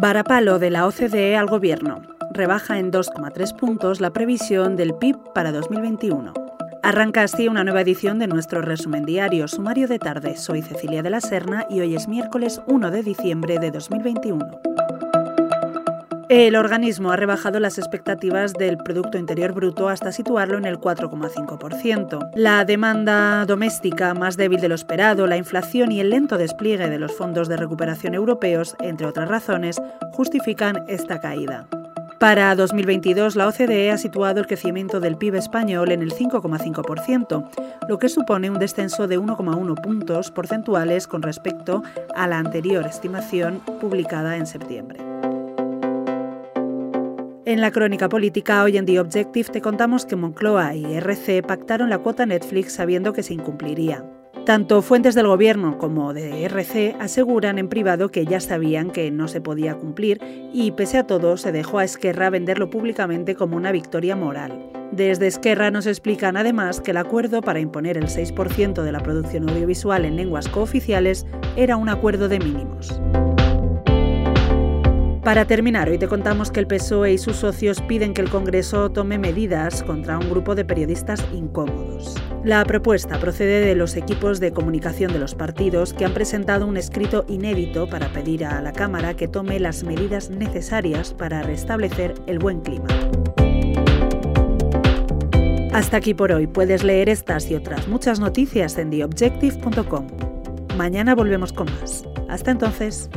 Varapalo de la OCDE al Gobierno. Rebaja en 2,3 puntos la previsión del PIB para 2021. Arranca así una nueva edición de nuestro resumen diario, sumario de tarde. Soy Cecilia de la Serna y hoy es miércoles 1 de diciembre de 2021. El organismo ha rebajado las expectativas del Producto Interior Bruto hasta situarlo en el 4,5%. La demanda doméstica más débil de lo esperado, la inflación y el lento despliegue de los fondos de recuperación europeos, entre otras razones, justifican esta caída. Para 2022, la OCDE ha situado el crecimiento del PIB español en el 5,5%, lo que supone un descenso de 1,1 puntos porcentuales con respecto a la anterior estimación publicada en septiembre. En la crónica política, hoy en The Objective te contamos que Moncloa y RC pactaron la cuota Netflix sabiendo que se incumpliría. Tanto fuentes del gobierno como de RC aseguran en privado que ya sabían que no se podía cumplir y pese a todo se dejó a Esquerra venderlo públicamente como una victoria moral. Desde Esquerra nos explican además que el acuerdo para imponer el 6% de la producción audiovisual en lenguas cooficiales era un acuerdo de mínimos. Para terminar, hoy te contamos que el PSOE y sus socios piden que el Congreso tome medidas contra un grupo de periodistas incómodos. La propuesta procede de los equipos de comunicación de los partidos que han presentado un escrito inédito para pedir a la Cámara que tome las medidas necesarias para restablecer el buen clima. Hasta aquí por hoy. Puedes leer estas y otras muchas noticias en theobjective.com. Mañana volvemos con más. Hasta entonces.